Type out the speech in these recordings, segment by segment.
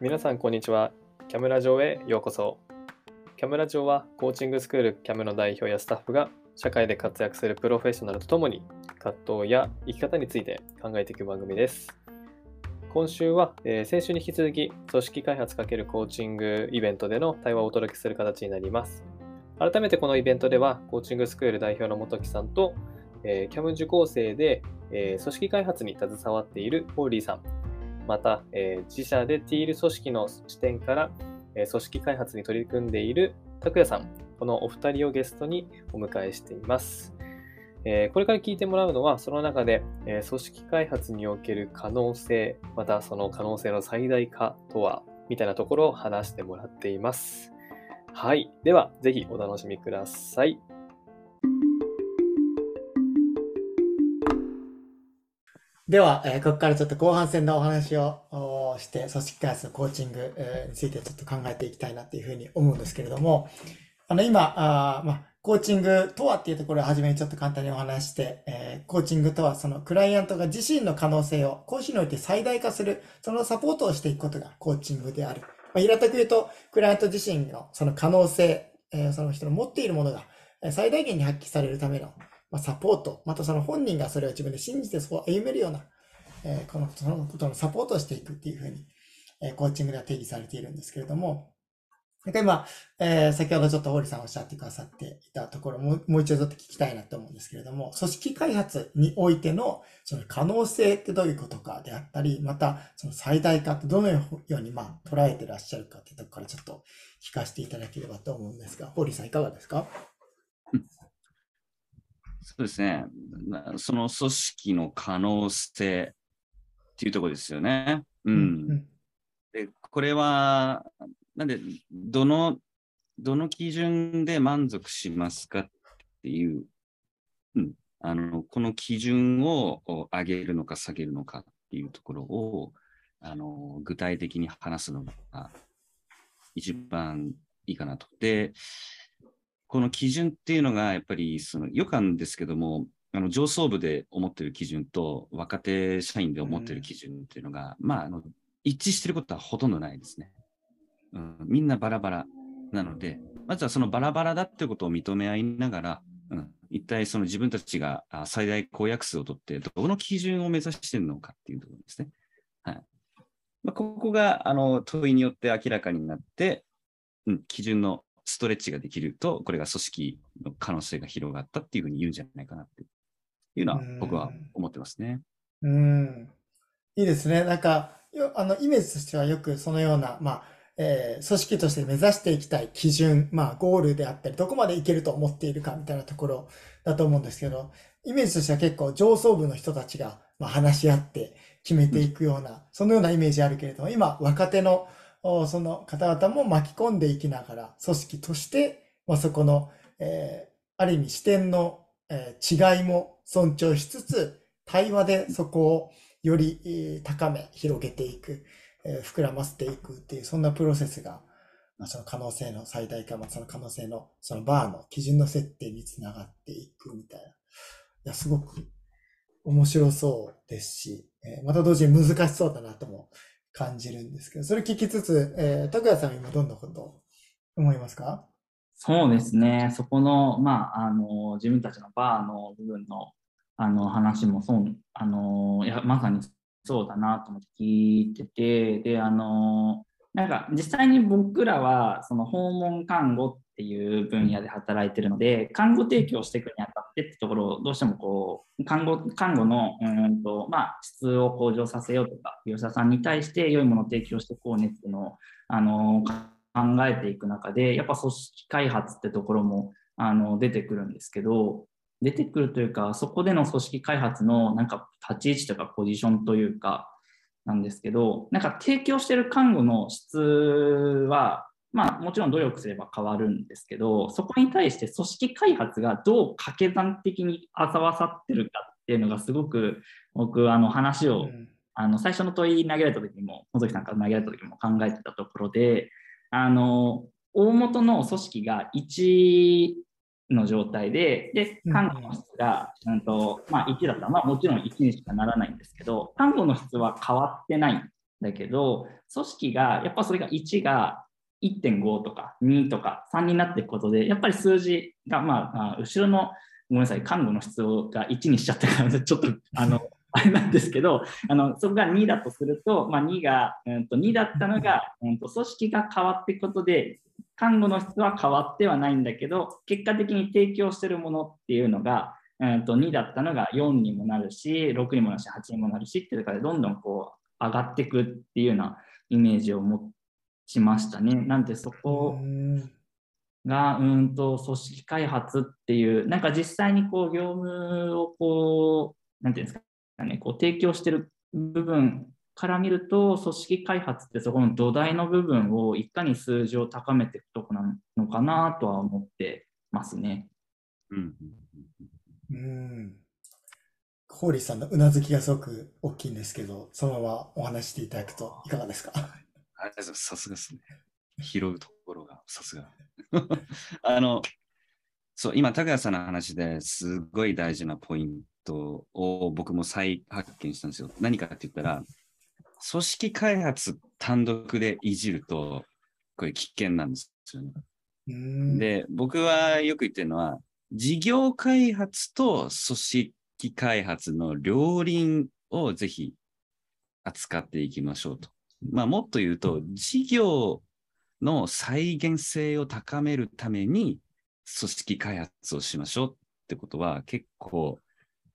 皆さんこんにちは。キャムラジへようこそ。キャムラジはコーチングスクールキャムの代表やスタッフが社会で活躍するプロフェッショナルとともに葛藤や生き方について考えていく番組です。今週は、えー、先週に引き続き組織開発×コーチングイベントでの対話をお届けする形になります。改めてこのイベントではコーチングスクール代表の本木さんと、えー、キャム受講生で、えー、組織開発に携わっているホーリーさん、また、えー、自社でティール組織の視点から、え組織開発に取り組んでいる拓也さん、このお二人をゲストにお迎えしています。えー、これから聞いてもらうのは、その中で、えー、組織開発における可能性、またその可能性の最大化とは、みたいなところを話してもらっています。はい。では、ぜひお楽しみください。では、えー、ここからちょっと後半戦のお話をして、組織開発のコーチング、えー、についてちょっと考えていきたいなっていうふうに思うんですけれども、あの、今、あま、コーチングとはっていうところを初めにちょっと簡単にお話して、えー、コーチングとはそのクライアントが自身の可能性を講師において最大化する、そのサポートをしていくことがコーチングである。まあ、平たく言うと、クライアント自身のその可能性、えー、その人の持っているものが最大限に発揮されるためのまあ、サポート、またその本人がそれを自分で信じてそう歩めるような、えー、この、そのことのサポートをしていくっていうふうに、えー、コーチングでは定義されているんですけれども、なんか今、えー、先ほどちょっと堀さんおっしゃってくださっていたところも、もう一度ちょっと聞きたいなと思うんですけれども、組織開発においてのその可能性ってどういうことかであったり、またその最大化ってどのようにまあ捉えてらっしゃるかっていうところからちょっと聞かせていただければと思うんですが、堀さんいかがですか？そうですね。その組織の可能性っていうところですよね。うん。うん、でこれは、なんで、どの、どの基準で満足しますかっていう、うん、あのこの基準を上げるのか下げるのかっていうところをあの具体的に話すのが一番いいかなと。で、この基準っていうのが、やっぱり、その、予感ですけども、あの上層部で思ってる基準と若手社員で思ってる基準っていうのが、うん、まあ、あの、一致してることはほとんどないですね。うん、みんなバラバラなので、まずはそのバラバラだってことを認め合いながら、うん、一体その自分たちが最大公約数を取って、どの基準を目指しているのかっていうところですね。はい。まあ、ここがあの問いによって明らかになって、うん、基準のストレッチができると、これが組織の可能性が広がったっていうふうに言うんじゃないかなっていうのは僕は思ってますね。うん。いいですね。なんか、あの、イメージとしてはよくそのような、まあ、えー、組織として目指していきたい基準、まあ、ゴールであったり、どこまでいけると思っているかみたいなところだと思うんですけど、イメージとしては結構上層部の人たちが、まあ、話し合って決めていくような、うん、そのようなイメージあるけれども、今、若手のその方々も巻き込んでいきながら、組織として、まあ、そこの、えー、ある意味視点の、えー、違いも尊重しつつ、対話でそこをより、えー、高め、広げていく、えー、膨らませていくっていう、そんなプロセスが、まあ、その可能性の最大化、まあ、その可能性の、そのバーの基準の設定につながっていくみたいな。いや、すごく面白そうですし、え、また同時に難しそうだなとも感じるんですけど、それ聞きつつ、えー、拓也さんは今どんなこと思いますか？そうですね、そこの、まあ、あの自分たちのバーの部分のあの話もそう、あのいやまさにそうだなと思って聞いてて、で、あのなんか実際に僕らはその訪問看護っていう分野で働いてるので看護提供していくにあたってってところをどうしてもこう看護看護のうんと、まあ、質を向上させようとか利用者さんに対して良いものを提供していこうねっていうのをあの考えていく中でやっぱ組織開発ってところもあの出てくるんですけど出てくるというかそこでの組織開発のなんか立ち位置とかポジションというかなんですけど、なんか提供してる看護の質は、まあもちろん努力すれば変わるんですけど、そこに対して組織開発がどう掛け算的にあざわさってるかっていうのがすごく僕、あの話を、うん、あの最初の問い投げられた時も、本崎さんから投げられた時も考えてたところで、あの、大元の組織が1の状態で、で、看護の質が、うんとまあ、1だった。ら、まあ、もちろん1にしかならないんですけど、看護の質は変わってないんだけど、組織が、やっぱそれが1が1.5とか2とか3になっていくことで、やっぱり数字が、まあ、後ろの、ごめんなさい、看護の質が1にしちゃったから、ちょっと、あの、あれなんですけど、あのそこが2だとすると、まあ、2が、うんと、2だったのが、うんと、組織が変わっていくことで、看護の質は変わってはないんだけど、結果的に提供してるものっていうのが、うんと、2だったのが4にもなるし、6にもなるし、8にもなるしっていうかで、どんどんこう上がっていくっていうようなイメージを持っちましたね。なんでそこがうんと組織開発っていう、なんか実際にこう業務をこう、なんていうんですかね、こう提供してる部分から見ると、組織開発ってそこの土台の部分をいかに数字を高めていくとこなのかなとは思ってますね。うん。うん。ホーリーさんのうなずきがすごく大きいんですけど、そのままお話していただくといかがですか？さすがですね。拾うところがさすが。あの、そう、今、高谷さんの話ですごい大事なポイントを僕も再発見したんですよ。何かって言ったら、組織開発単独でいじると、これ危険なんですよね。で、僕はよく言ってるのは、事業開発と組織開発の両輪をぜひ扱っていきましょうと。まあ、もっと言うと、事業の再現性を高めるために組織開発をしましょうってことは結構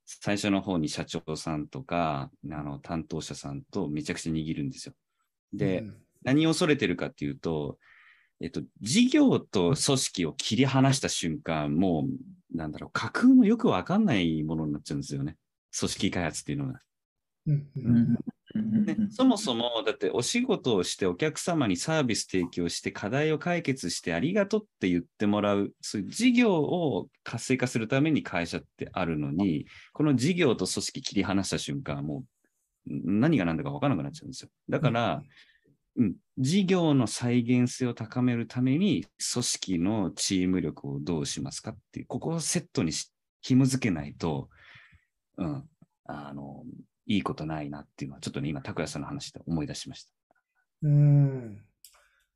最初の方に社長さんとか、あの、担当者さんとめちゃくちゃ握るんですよ。で、うん、何を恐れてるかっていうと、えっと、事業と組織を切り離した瞬間、もう、なんだろう、架空のよくわかんないものになっちゃうんですよね。組織開発っていうのが。うんうんね、そもそもだってお仕事をしてお客様にサービス提供して課題を解決してありがとうって言ってもらうそういう事業を活性化するために会社ってあるのにこの事業と組織切り離した瞬間もう何が何だか分からなくなっちゃうんですよ。だから、うん、事業の再現性を高めるために組織のチーム力をどうしますかっていうここをセットに紐付けないと、うん、あのいいことないなっていうのは、ちょっとね、今、拓也さんの話で思い出しました。うん。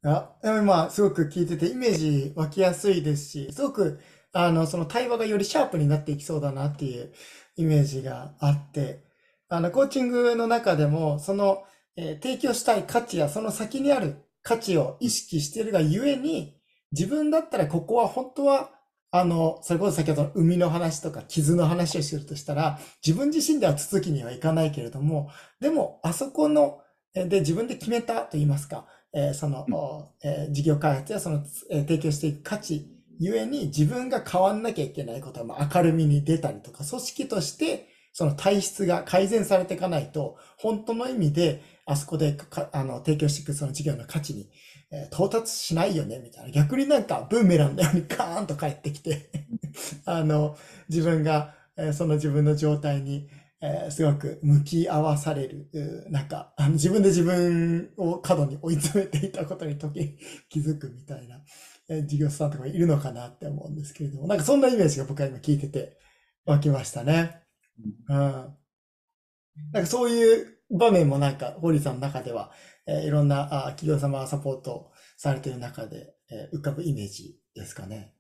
あ、でもまあ、すごく聞いてて、イメージ湧きやすいですし、すごく、あの、その対話がよりシャープになっていきそうだなっていうイメージがあって、あの、コーチングの中でも、その、えー、提供したい価値やその先にある価値を意識しているがゆえに、自分だったらここは本当はあの、それこそ先ほどの海の話とか傷の話をするとしたら、自分自身では続きにはいかないけれども、でも、あそこの、で、自分で決めたと言いますか、えー、その、うん、えー、事業開発やその、えー、提供していく価値ゆえに自分が変わんなきゃいけないことは、まあ、明るみに出たりとか、組織としてその体質が改善されていかないと、本当の意味で、あそこであの提供していくその事業の価値にえー、到達しないよね、みたいな。逆になんかブーメランのように カーンと返ってきて あの、自分が、えー、その自分の状態に、えー、すごく向き合わされる、なんか、あの自分で自分を過度に追い詰めていたことに時 気づくみたいな、えー、事業者さんとかいるのかなって思うんですけれども、なんかそんなイメージが僕は今聞いてて湧きましたね。うん。なんかそういう場面もなんか、堀さんの中では、えー、いろんなあ企業様がサポートされている中で、えー、浮かぶイメージですかね。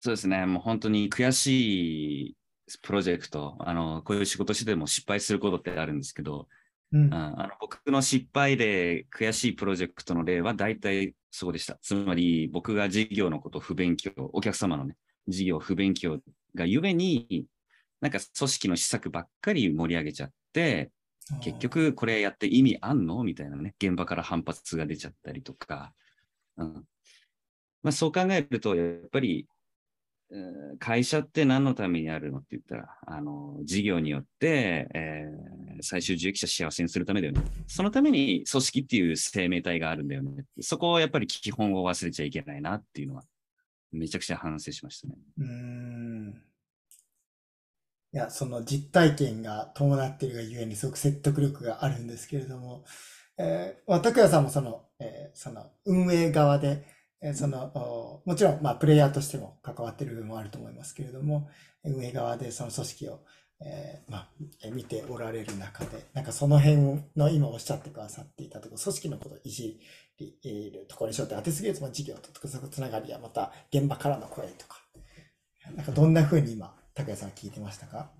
そうですね。もう本当に悔しいプロジェクト、あの、こういう仕事してでも失敗することってあるんですけど、うん、あの僕の失敗例、悔しいプロジェクトの例は大体そうでした。つまり僕が事業のことを不勉強、お客様のね、事業不勉強がゆえに、なんか組織の施策ばっかり盛り上げちゃって、結局これやって意味あんの？みたいなね、現場から反発が出ちゃったりとか、うんまあ、そう考えると、やっぱり、会社って何のためにあるのって言ったら、あの、事業によって、えー、最終受益者幸せにするためだよね。そのために組織っていう生命体があるんだよね。そこをやっぱり基本を忘れちゃいけないなっていうのは、めちゃくちゃ反省しましたね。うんいや、その実体験が伴っているがゆえにすごく説得力があるんですけれども、えー、拓也さんもその、えー、その運営側で、その、もちろん、まあ、プレイヤーとしても関わっている部分もあると思いますけれども、運営側でその組織を、えー、まあ、見ておられる中で、なんかその辺の今おっしゃってくださっていたところ、組織のことをいじるところにしようって当てすぎると、事業とつながりや、また現場からの声とか、なんかどんなふうに今、拓也さん聞いてましたか？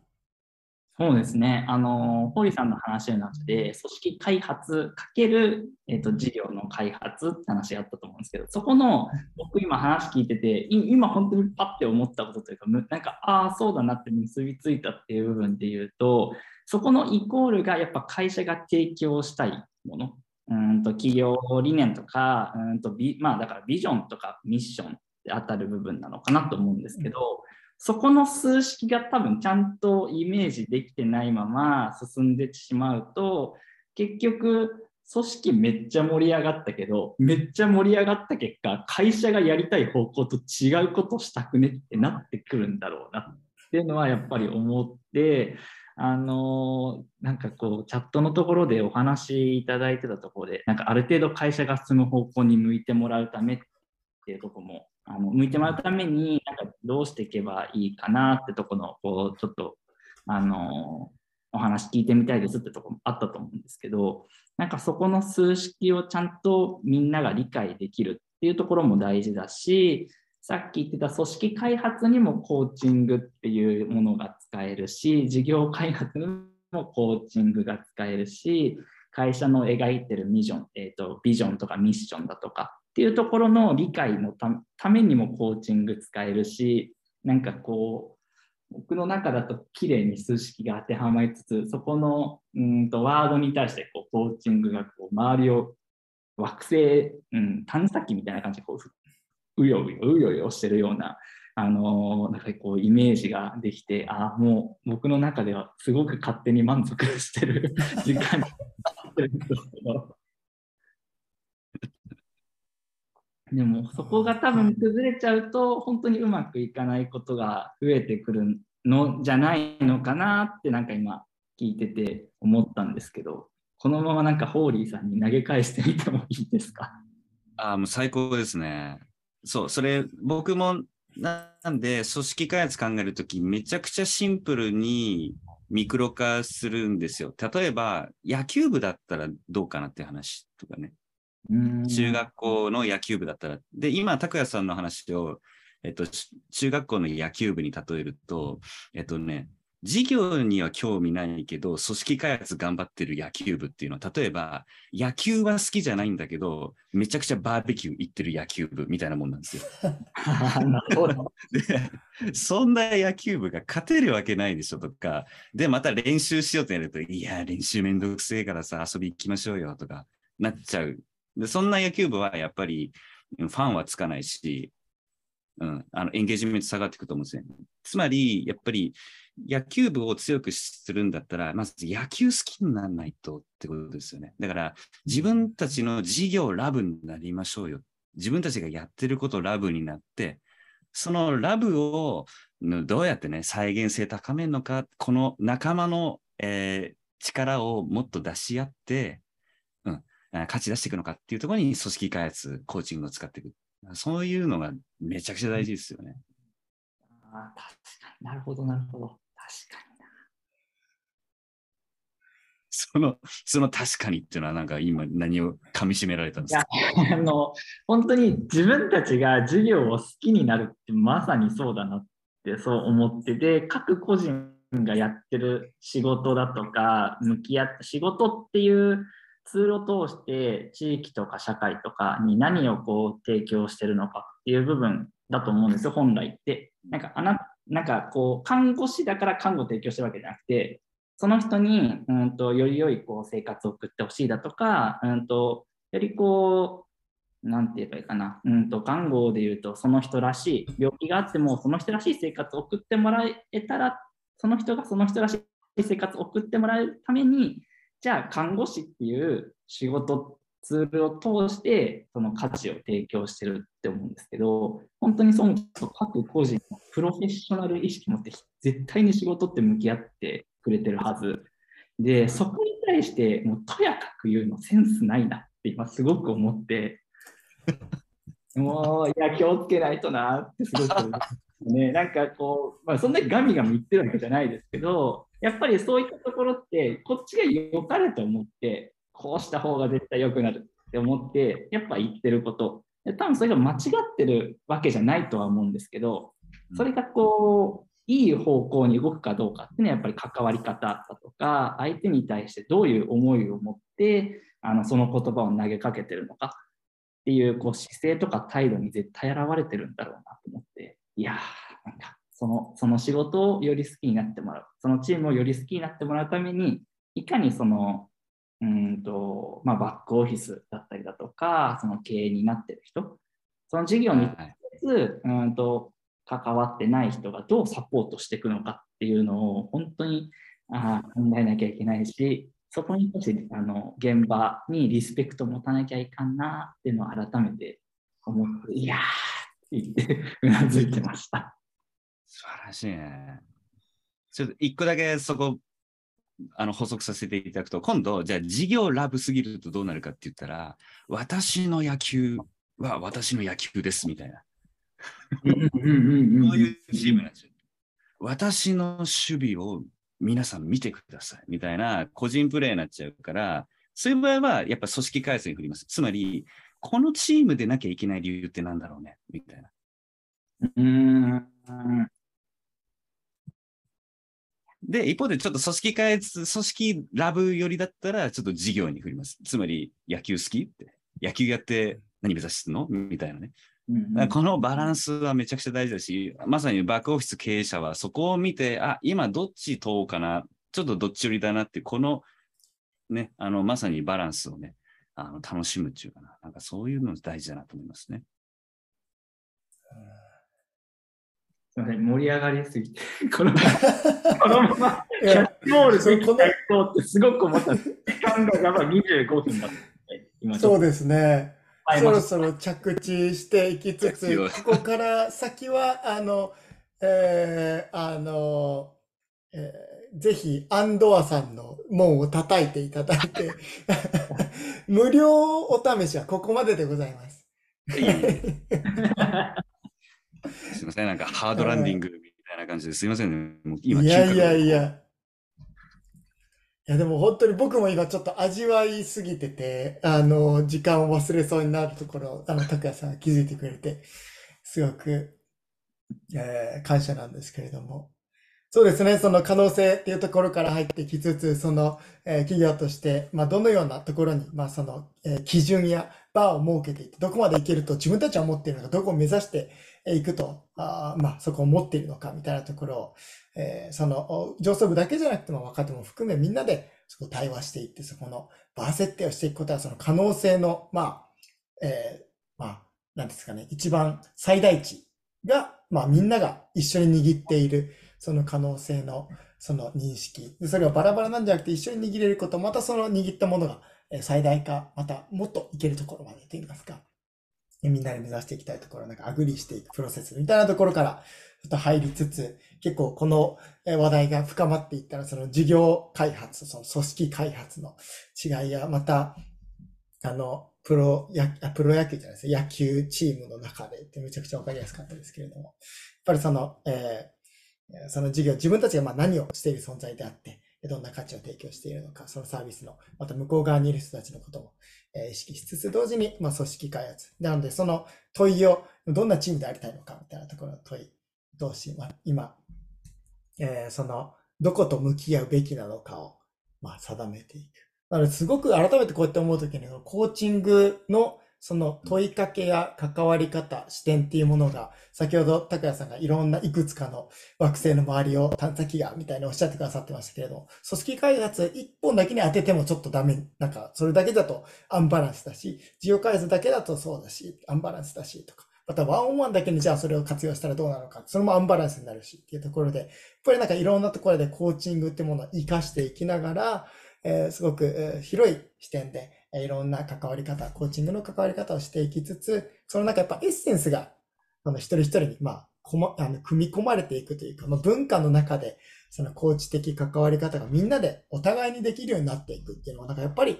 そうですね。あの、堀さんの話の中で、組織開発かける、えっ、と、事業の開発って話があったと思うんですけど、そこの、僕今話聞いてて、今本当にパッて思ったことというか、なんか、ああ、そうだなって結びついたっていう部分で言うと、そこのイコールがやっぱ会社が提供したいもの。うんと企業理念とか、うんとビまあだからビジョンとかミッションで当たる部分なのかなと思うんですけど、そこの数式が多分ちゃんとイメージできてないまま進んでしまうと結局組織めっちゃ盛り上がったけどめっちゃ盛り上がった結果会社がやりたい方向と違うことしたくねってなってくるんだろうな。っていうのはやっぱり思ってあのなんかこうチャットのところでお話いただいてたところでなんかある程度会社が進む方向に向いてもらうためっていうとこもあの向いてもらうためになんかどうしていけばいいかなってとこのこうちょっとあのお話聞いてみたいですってとこもあったと思うんですけどなんかそこの数式をちゃんとみんなが理解できるっていうところも大事だしさっき言ってた組織開発にもコーチングっていうものが使えるし事業開発にもコーチングが使えるし会社の描いてるビジョン、えーと、ビジョンとかミッションだとかっていうところの理解のためにもコーチング使えるし、なんかこう、僕の中だと綺麗に数式が当てはまりつつ、そこのうんとワードに対してこうコーチングがこう周りを惑星、うん、探査機みたいな感じでこううようようようよしてるような、あの、なんかこうイメージができて、ああ、もう僕の中ではすごく勝手に満足してる時間になってるんですけど。でもそこが多分崩れちゃうと本当にうまくいかないことが増えてくるのじゃないのかなってなんか今聞いてて思ったんですけどこのままなんかホーリーさんに投げ返してみてもいいですか？あもう最高ですね。そう、それ僕もなんで組織開発考えるときめちゃくちゃシンプルにミクロ化するんですよ。例えば野球部だったらどうかなって話とかね。中学校の野球部だったら。で、今、拓也さんの話を、えっと、中学校の野球部に例えると、えっとね、授業には興味ないけど、組織開発頑張ってる野球部っていうのは、例えば、野球は好きじゃないんだけど、めちゃくちゃバーベキュー行ってる野球部みたいなもんなんですよ。で、そんな野球部が勝てるわけないでしょとか、で、また練習しようとやると、いや、練習めんどくせえからさ、遊び行きましょうよとかなっちゃうで、そんな野球部はやっぱりファンはつかないし、うん、あのエンゲージメント下がっていくと思うんですね。つまり、やっぱり野球部を強くするんだったら、まず野球好きにならないとってことですよね。だから、自分たちの事業ラブになりましょうよ。自分たちがやってることラブになって、そのラブをどうやってね、再現性高めるのか、この仲間の、えー、力をもっと出し合って、価値出していくのかっていうところに組織開発、コーチングを使っていく。そういうのがめちゃくちゃ大事ですよね。あ確かになるほど、なるほど。確かにな。その、その確かにっていうのはなんか今何を噛みしめられたんですか？あの、本当に自分たちが授業を好きになるってまさにそうだなってそう思ってて、各個人がやってる仕事だとか、向き合った仕事っていうツールを通して地域とか社会とかに何をこう提供してるのかっていう部分だと思うんですよ、本来って。なんかあななんかこう看護師だから看護を提供してるわけじゃなくて、その人に、うんと、より良いこう生活を送ってほしいだとか、うんと、よりこう、なんて言えばいいかな、うんと、看護で言うと、その人らしい、病気があっても、その人らしい生活を送ってもらえたら、その人がその人らしい生活を送ってもらえるために、じゃあ看護師っていう仕事ツールを通してその価値を提供してるって思うんですけど本当にその各個人のプロフェッショナル意識持って絶対に仕事って向き合ってくれてるはずでそこに対してもうとやかく言うのセンスないなって今すごく思って。もう、いや、気をつけないとなってすごく、ね、なんかこう、まあ、そんなにガミガミ言ってるわけじゃないですけど、やっぱりそういったところって、こっちが良かれと思って、こうした方が絶対良くなるって思って、やっぱ言ってること、多分それが間違ってるわけじゃないとは思うんですけど、それがこう、いい方向に動くかどうかっていうのはやっぱり関わり方だとか、相手に対してどういう思いを持って、あのその言葉を投げかけてるのかっていうこう姿勢とか態度に絶対現れてるんだろうなと思って、いやー、なんかそのその仕事をより好きになってもらう、そのチームをより好きになってもらうために、いかにその、うんとまあ、バックオフィスだったりだとか、その経営になってる人、その事業にうんと関わってない人がどうサポートしていくのかっていうのを本当にあ考えなきゃいけないし、そこに対してあの現場にリスペクトを持たなきゃいかんなっていうのを改めて思って、いやーって言ってうなずいてました。素晴らしいね。ちょっと一個だけそこあの補足させていただくと、今度、じゃあ事業ラブすぎるとどうなるかって言ったら、私の野球は私の野球ですみたいな。そういうチームなんですよ。私の守備を皆さん見てくださいみたいな個人プレーになっちゃうから、そういう場合はやっぱ組織開発に振ります。つまり、このチームでなきゃいけない理由ってなんだろうねみたいな。うんで、一方でちょっと組織開発、組織ラブ寄りだったら、ちょっと事業に振ります。つまり、野球好きって、野球やって何目指すの？みたいなね。うんこのバランスはめちゃくちゃ大事だし、まさにバックオフィス経営者はそこを見て、あ、今どっち通うかな、ちょっとどっち寄りだなって、このね、あの、まさにバランスをね、あの楽しむっていうかな、なんかそういうの大事だなと思いますね。すみません、盛り上がりすぎて、このまま、このままキャッチボールできた人ってすごく思った。時間がやばい25分だった。そうですね。そろそろ着地していきつつ、ここから先は、あの、えー、あの、えー、ぜひ、アンドアさんの門を叩いていただいて、無料お試しはここまででございます。すみません、なんかハードランディングみたいな感じですみませんね。もう今いやいやいや。いや、でも本当に僕も今ちょっと味わいすぎてて、あの、時間を忘れそうになるところ、あの、拓也さんが気づいてくれて、すごく、えー、感謝なんですけれども。そうですね、その可能性っていうところから入ってきつつ、その、えー、企業として、まあ、どのようなところに、まあ、その、えー、基準やバーを設けていって、どこまでいけると自分たちは思っているのか、どこを目指していくと、あまあ、そこを持っているのか、みたいなところを、えー、その上層部だけじゃなくても若手も含めみんなでそこ対話していって、そこのバー設定をしていくことはその可能性の、まあ、え、まあ、なんですかね、一番最大値が、まあみんなが一緒に握っている、その可能性の、その認識。それがバラバラなんじゃなくて一緒に握れること、またその握ったものが最大化、またもっといけるところまでと言いますか。みんなで目指していきたいところ、なんかアグリしていくプロセスみたいなところから、ちょっと入りつつ、結構この話題が深まっていったら、その事業開発、その組織開発の違いや、また、あの、プロ野、プロ野球じゃないです野球チームの中でってめちゃくちゃわかりやすかったですけれども、やっぱりその、えー、その事業、自分たちがま何をしている存在であって、どんな価値を提供しているのか、そのサービスの、また向こう側にいる人たちのことも、え意識しつつ、同時に、ま、組織開発。なので、その問いを、どんなチームでありたいのか、みたいなところの問い同士、まあ、今、え、その、どこと向き合うべきなのかを、まあ、定めていく。なので、すごく改めてこうやって思うときに、コーチングのその問いかけや関わり方、視点っていうものが、先ほど高谷さんがいろんないくつかの惑星の周りを探査機がみたいにおっしゃってくださってましたけれども、組織開発一本だけに当ててもちょっとダメ、なんかそれだけだとアンバランスだし、事業開発だけだとそうだし、アンバランスだしとか、またワンオンワンだけにじゃあそれを活用したらどうなのか、それもアンバランスになるしっていうところで、やっぱりなんかいろんなところでコーチングってものを活かしていきながら、えー、すごく、広い視点で、いろんな関わり方、コーチングの関わり方をしていきつつ、その中やっぱエッセンスが、その一人一人に、まあ、こま、あの、組み込まれていくというか、まあ、文化の中で、そのコーチ的関わり方がみんなでお互いにできるようになっていくっていうのは、なんかやっぱり、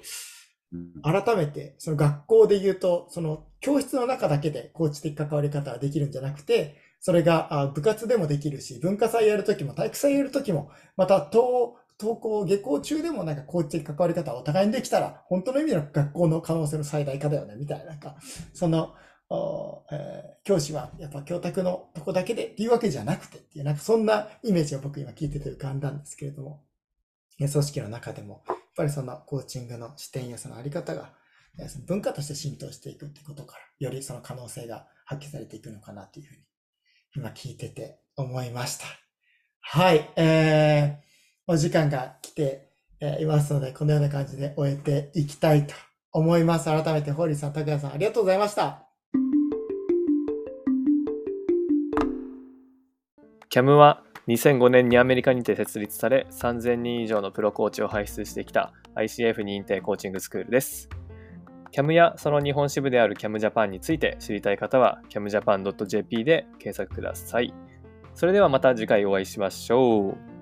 改めて、その学校で言うと、その教室の中だけでコーチ的関わり方ができるんじゃなくて、それが部活でもできるし、文化祭やるときも体育祭やるときも、また登登校、下校中でもなんかコーチ的関わり方をお互いにできたら、本当の意味の学校の可能性の最大化だよね、みたいな、なんか、その、えー、教師はやっぱ教託のとこだけでっていうわけじゃなくてっていう、なんかそんなイメージを僕今聞いてて浮かんだんですけれども、組織の中でも、やっぱりそのコーチングの視点やそのあり方が、その文化として浸透していくってことから、よりその可能性が発揮されていくのかなというふうに、今聞いてて思いました。はい、えー、お時間が来ていますので、このような感じで終えていきたいと思います。改めて、ホーリーさん、拓也さん、ありがとうございました。CAM は2005年にアメリカにて設立され3000人以上のプロコーチを輩出してきた ICF 認定コーチングスクールです。CAM やその日本支部である CAM Japan について知りたい方は camjapan.jp で検索ください。それではまた次回お会いしましょう。